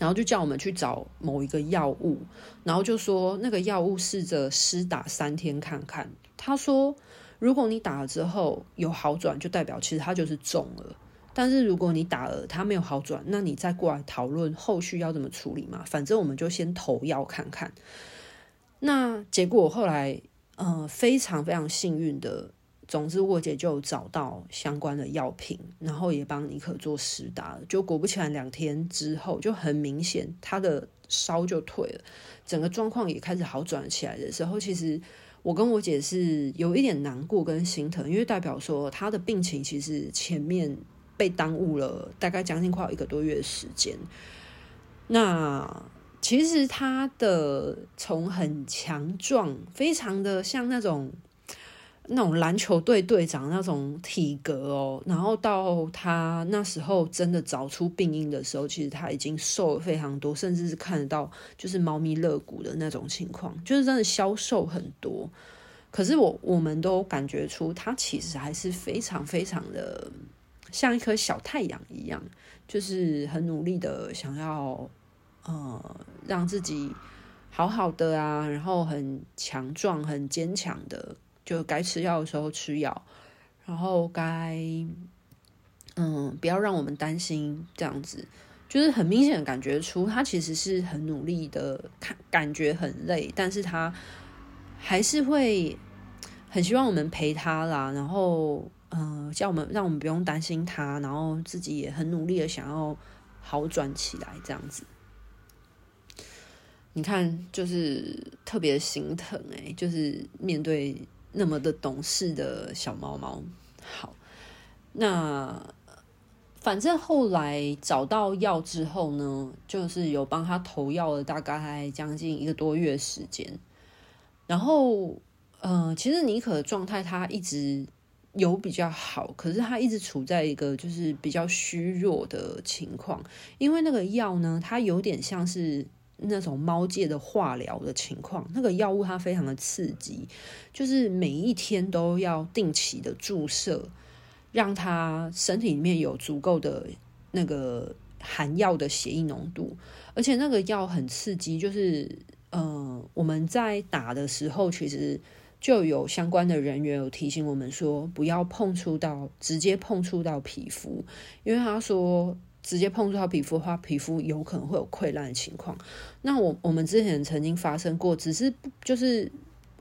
然后就叫我们去找某一个药物，然后就说那个药物试着施打三天看看。他说，如果你打了之后有好转，就代表其实它就是中了。但是如果你打了它没有好转，那你再过来讨论后续要怎么处理嘛。反正我们就先投药看看。那结果后来，呃，非常非常幸运的。总之，我姐就找到相关的药品，然后也帮妮可做施打了。就果不其然，两天之后就很明显，她的烧就退了，整个状况也开始好转起来的时候，其实我跟我姐是有一点难过跟心疼，因为代表说她的病情其实前面被耽误了大概将近快有一个多月的时间。那其实他的从很强壮，非常的像那种。那种篮球队队长那种体格哦，然后到他那时候真的找出病因的时候，其实他已经瘦了非常多，甚至是看得到就是猫咪肋骨的那种情况，就是真的消瘦很多。可是我我们都感觉出他其实还是非常非常的像一颗小太阳一样，就是很努力的想要呃让自己好好的啊，然后很强壮、很坚强的。就该吃药的时候吃药，然后该嗯，不要让我们担心这样子，就是很明显的感觉出他其实是很努力的，看感觉很累，但是他还是会很希望我们陪他啦，然后嗯，叫我们让我们不用担心他，然后自己也很努力的想要好转起来这样子。你看，就是特别心疼欸，就是面对。那么的懂事的小猫猫，好，那反正后来找到药之后呢，就是有帮他投药了，大概将近一个多月时间。然后，呃，其实妮可的状态他一直有比较好，可是他一直处在一个就是比较虚弱的情况，因为那个药呢，它有点像是。那种猫界的化疗的情况，那个药物它非常的刺激，就是每一天都要定期的注射，让它身体里面有足够的那个含药的血液浓度，而且那个药很刺激，就是呃我们在打的时候，其实就有相关的人员有提醒我们说，不要碰触到直接碰触到皮肤，因为他说。直接碰触到皮肤的话，皮肤有可能会有溃烂的情况。那我我们之前曾经发生过，只是就是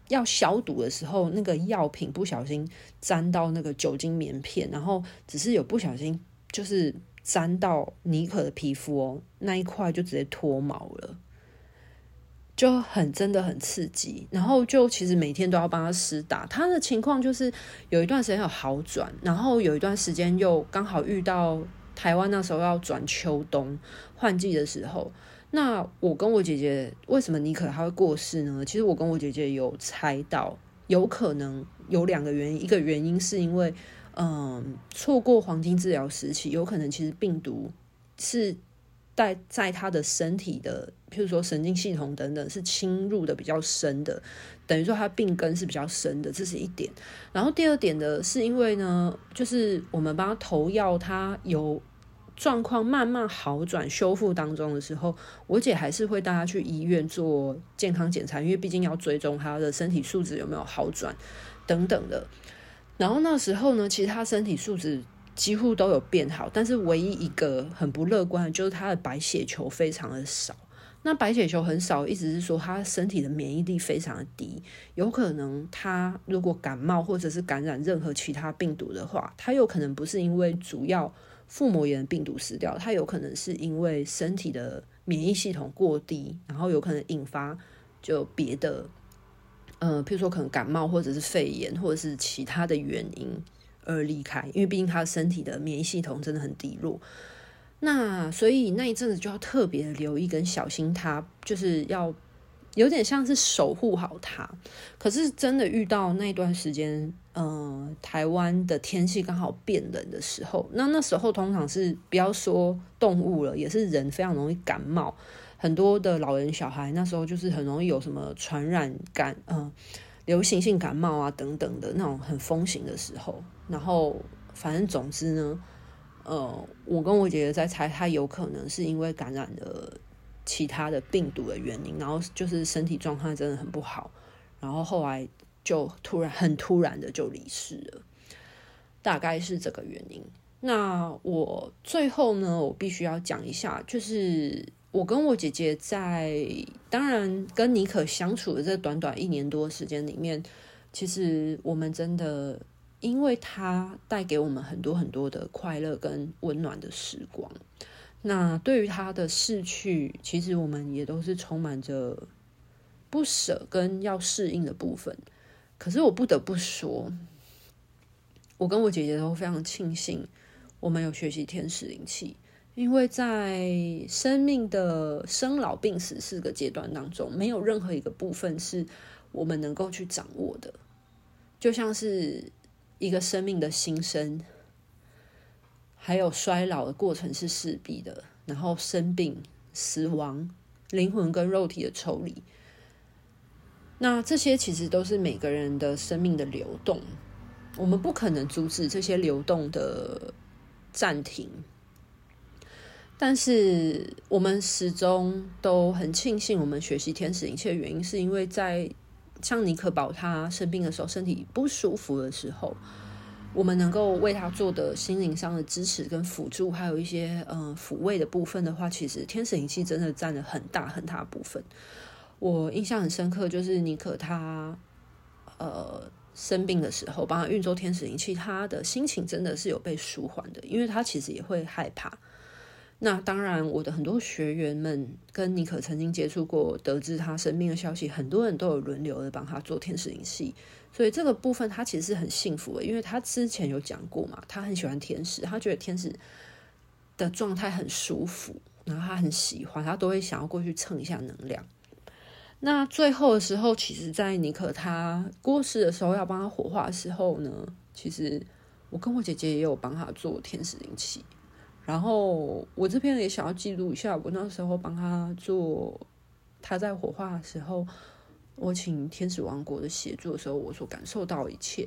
要消毒的时候，那个药品不小心沾到那个酒精棉片，然后只是有不小心就是沾到妮可的皮肤哦，那一块就直接脱毛了，就很真的很刺激。然后就其实每天都要帮他施打，他的情况就是有一段时间有好转，然后有一段时间又刚好遇到。台湾那时候要转秋冬换季的时候，那我跟我姐姐为什么妮可她会过世呢？其实我跟我姐姐有猜到，有可能有两个原因，一个原因是因为，嗯，错过黄金治疗时期，有可能其实病毒是在在她的身体的，譬如说神经系统等等，是侵入的比较深的，等于说她病根是比较深的，这是一点。然后第二点呢，是因为呢，就是我们帮她投药，她有。状况慢慢好转、修复当中的时候，我姐还是会带她去医院做健康检查，因为毕竟要追踪她的身体素质有没有好转等等的。然后那时候呢，其实她身体素质几乎都有变好，但是唯一一个很不乐观的就是他的白血球非常的少。那白血球很少，意思是说他身体的免疫力非常的低，有可能他如果感冒或者是感染任何其他病毒的话，他有可能不是因为主要。腹膜炎病毒死掉，他有可能是因为身体的免疫系统过低，然后有可能引发就别的，呃，譬如说可能感冒或者是肺炎或者是其他的原因而离开，因为毕竟他身体的免疫系统真的很低落。那所以那一阵子就要特别留意跟小心他，就是要有点像是守护好他。可是真的遇到那段时间，嗯、台湾的天气刚好变冷的时候，那那时候通常是不要说动物了，也是人非常容易感冒。很多的老人小孩那时候就是很容易有什么传染感，嗯、流行性感冒啊等等的那种很风行的时候。然后反正总之呢，呃，我跟我姐姐在猜，她有可能是因为感染了其他的病毒的原因，然后就是身体状况真的很不好，然后后来就突然很突然的就离世了，大概是这个原因。那我最后呢，我必须要讲一下，就是。我跟我姐姐在，当然跟妮可相处的这短短一年多时间里面，其实我们真的，因为她带给我们很多很多的快乐跟温暖的时光。那对于她的逝去，其实我们也都是充满着不舍跟要适应的部分。可是我不得不说，我跟我姐姐都非常庆幸，我们有学习天使灵气。因为在生命的生老病死四个阶段当中，没有任何一个部分是我们能够去掌握的，就像是一个生命的新生，还有衰老的过程是势必的，然后生病、死亡、灵魂跟肉体的抽离，那这些其实都是每个人的生命的流动，我们不可能阻止这些流动的暂停。但是我们始终都很庆幸，我们学习天使灵气的原因，是因为在像尼可宝他生病的时候，身体不舒服的时候，我们能够为他做的心灵上的支持跟辅助，还有一些嗯抚慰的部分的话，其实天使灵气真的占了很大很大的部分。我印象很深刻，就是尼可他呃生病的时候，帮他运作天使灵气，他的心情真的是有被舒缓的，因为他其实也会害怕。那当然，我的很多学员们跟尼可曾经接触过，得知他生病的消息，很多人都有轮流的帮他做天使灵气，所以这个部分他其实是很幸福的，因为他之前有讲过嘛，他很喜欢天使，他觉得天使的状态很舒服，然后他很喜欢，他都会想要过去蹭一下能量。那最后的时候，其实，在尼可他过世的时候，要帮他火化的时候呢，其实我跟我姐姐也有帮他做天使灵气。然后我这边也想要记录一下，我那时候帮他做，他在火化的时候，我请天使王国的协助的时候，我所感受到一切。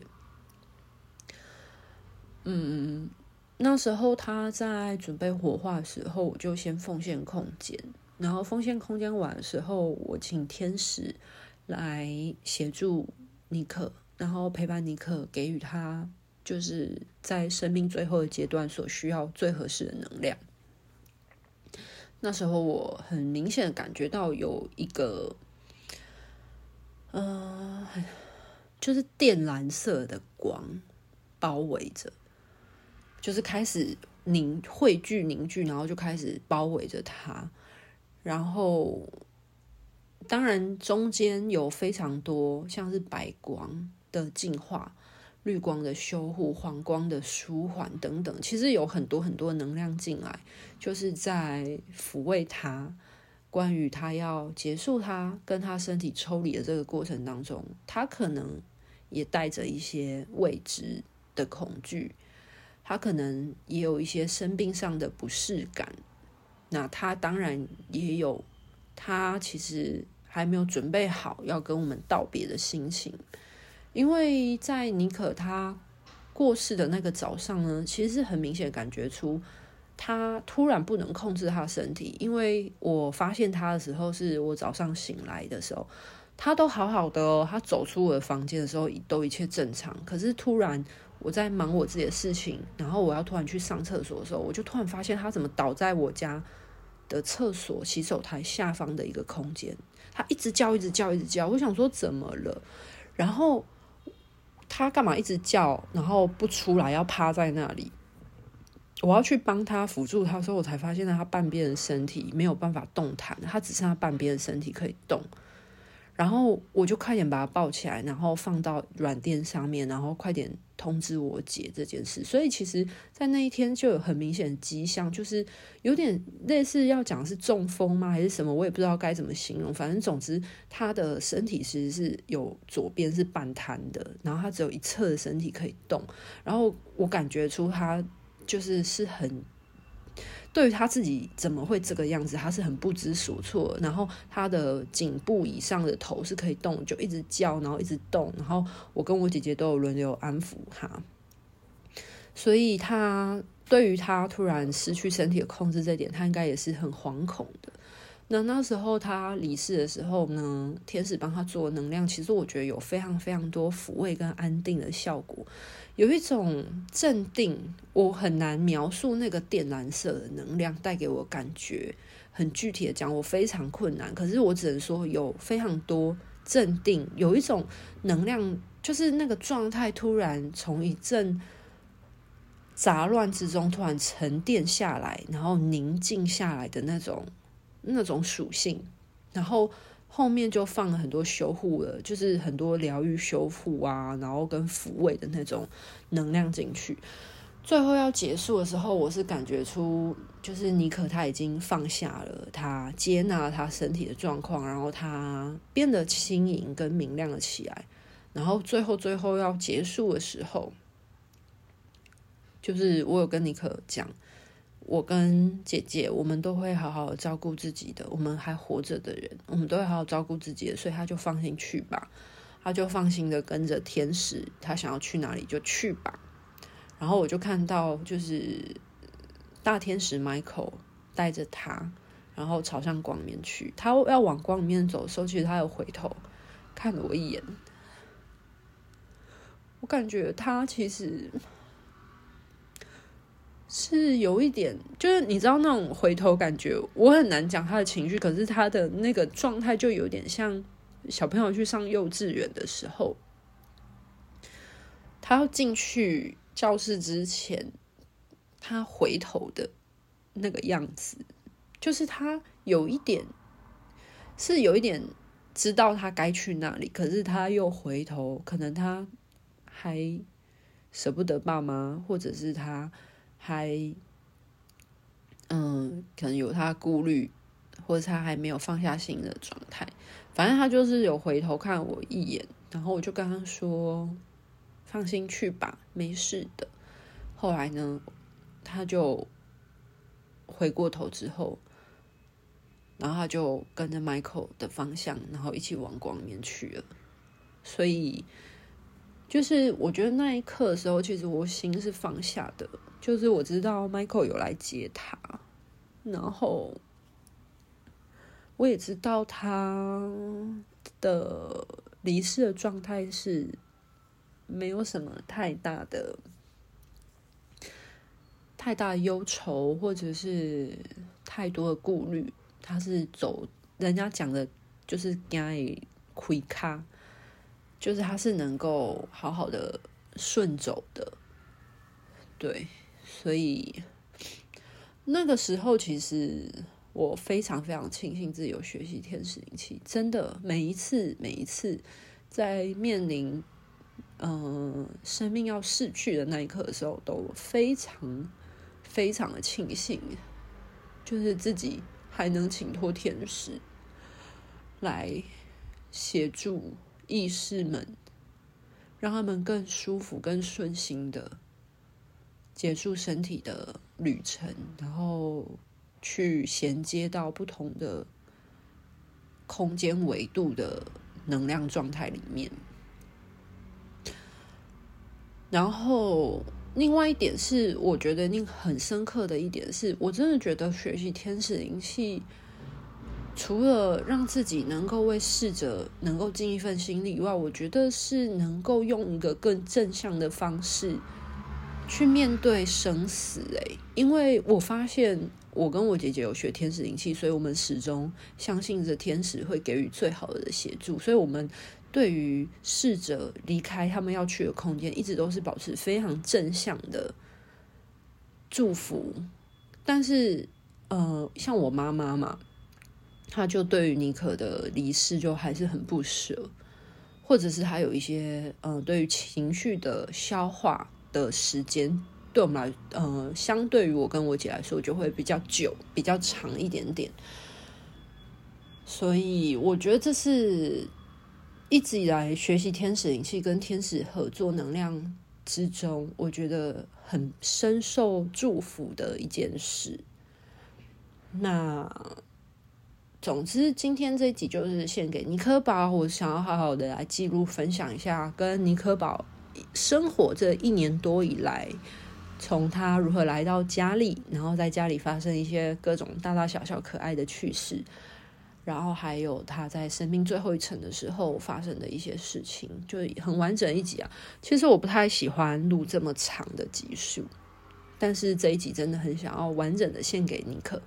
嗯，那时候他在准备火化的时候，我就先奉献空间，然后奉献空间完的时候，我请天使来协助尼克，然后陪伴尼克，给予他。就是在生命最后的阶段所需要最合适的能量。那时候我很明显感觉到有一个，呃，就是靛蓝色的光包围着，就是开始凝汇聚凝聚，然后就开始包围着它。然后，当然中间有非常多像是白光的净化。绿光的修护、黄光的舒缓等等，其实有很多很多能量进来，就是在抚慰他。关于他要结束他跟他身体抽离的这个过程当中，他可能也带着一些未知的恐惧，他可能也有一些生病上的不适感。那他当然也有，他其实还没有准备好要跟我们道别的心情。因为在妮可他过世的那个早上呢，其实是很明显感觉出他突然不能控制他的身体。因为我发现他的时候，是我早上醒来的时候，他都好好的哦，他走出我的房间的时候都一切正常。可是突然我在忙我自己的事情，然后我要突然去上厕所的时候，我就突然发现他怎么倒在我家的厕所洗手台下方的一个空间，他一直叫，一直叫，一直叫。我想说怎么了？然后。他干嘛一直叫，然后不出来，要趴在那里？我要去帮他辅助他的时候，我才发现他半边的身体没有办法动弹，他只剩下半边的身体可以动。然后我就快点把他抱起来，然后放到软垫上面，然后快点通知我姐这件事。所以其实，在那一天就有很明显的迹象，就是有点类似要讲是中风吗，还是什么？我也不知道该怎么形容。反正总之，他的身体其实是有左边是半瘫的，然后他只有一侧的身体可以动。然后我感觉出他就是是很。对于他自己怎么会这个样子，他是很不知所措。然后他的颈部以上的头是可以动，就一直叫，然后一直动。然后我跟我姐姐都有轮流安抚他，所以他对于他突然失去身体的控制这点，他应该也是很惶恐的。那那时候他离世的时候呢，天使帮他做能量，其实我觉得有非常非常多抚慰跟安定的效果，有一种镇定，我很难描述那个靛蓝色的能量带给我感觉，很具体的讲，我非常困难。可是我只能说有非常多镇定，有一种能量，就是那个状态突然从一阵杂乱之中突然沉淀下来，然后宁静下来的那种。那种属性，然后后面就放了很多修护了，就是很多疗愈修复啊，然后跟抚慰的那种能量进去。最后要结束的时候，我是感觉出，就是尼可他已经放下了，他接纳他身体的状况，然后他变得轻盈跟明亮了起来。然后最后最后要结束的时候，就是我有跟尼可讲。我跟姐姐，我们都会好好照顾自己的。我们还活着的人，我们都会好好照顾自己的，所以他就放心去吧，他就放心的跟着天使，他想要去哪里就去吧。然后我就看到，就是大天使 Michael 带着他，然后朝向光面去。他要往光里面走的时候，其实他有回头看了我一眼。我感觉他其实。是有一点，就是你知道那种回头感觉，我很难讲他的情绪，可是他的那个状态就有点像小朋友去上幼稚园的时候，他要进去教室之前，他回头的那个样子，就是他有一点是有一点知道他该去哪里，可是他又回头，可能他还舍不得爸妈，或者是他。还，嗯，可能有他顾虑，或者他还没有放下心的状态。反正他就是有回头看我一眼，然后我就跟他说：“放心去吧，没事的。”后来呢，他就回过头之后，然后他就跟着 Michael 的方向，然后一起往光面去了。所以，就是我觉得那一刻的时候，其实我心是放下的。就是我知道 Michael 有来接他，然后我也知道他的离世的状态是没有什么太大的、太大的忧愁，或者是太多的顾虑。他是走人家讲的，就是该亏卡，就是他是能够好好的顺走的，对。所以那个时候，其实我非常非常庆幸自己有学习天使灵气。真的，每一次每一次在面临嗯、生命要逝去的那一刻的时候，都非常非常的庆幸，就是自己还能请托天使来协助意识们，让他们更舒服、更顺心的。结束身体的旅程，然后去衔接到不同的空间维度的能量状态里面。然后，另外一点是，我觉得你很深刻的一点是，我真的觉得学习天使灵气，除了让自己能够为逝者能够尽一份心力以外，我觉得是能够用一个更正向的方式。去面对生死，诶，因为我发现我跟我姐姐有学天使灵气，所以我们始终相信着天使会给予最好的协助，所以我们对于逝者离开他们要去的空间，一直都是保持非常正向的祝福。但是，呃，像我妈妈嘛，她就对于尼可的离世就还是很不舍，或者是她有一些呃对于情绪的消化的时间，对我们来呃相对于我跟我姐来说就会比较久，比较长一点点。所以我觉得这是一直以来学习天使灵气跟天使合作能量之中，我觉得很深受祝福的一件事。那总之，今天这一集就是献给尼科宝，我想要好好的来记录、分享一下跟尼科宝生活这一年多以来，从他如何来到家里，然后在家里发生一些各种大大小小可爱的趣事。然后还有他在生命最后一程的时候发生的一些事情，就很完整一集啊。其实我不太喜欢录这么长的集数，但是这一集真的很想要完整的献给尼克，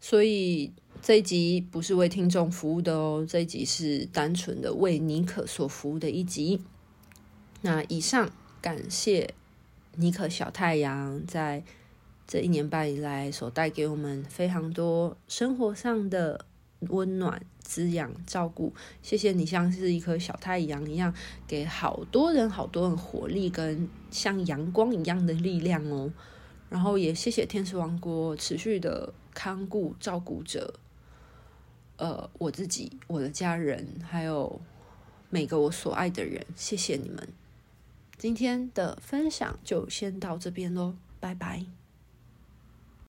所以这一集不是为听众服务的哦，这一集是单纯的为尼可所服务的一集。那以上感谢尼克小太阳在。这一年半以来，所带给我们非常多生活上的温暖、滋养、照顾。谢谢你，像是一颗小太阳一样，给好多人、好多人活力跟像阳光一样的力量哦。然后也谢谢天使王国持续的看顾、照顾着，呃，我自己、我的家人，还有每个我所爱的人。谢谢你们。今天的分享就先到这边喽，拜拜。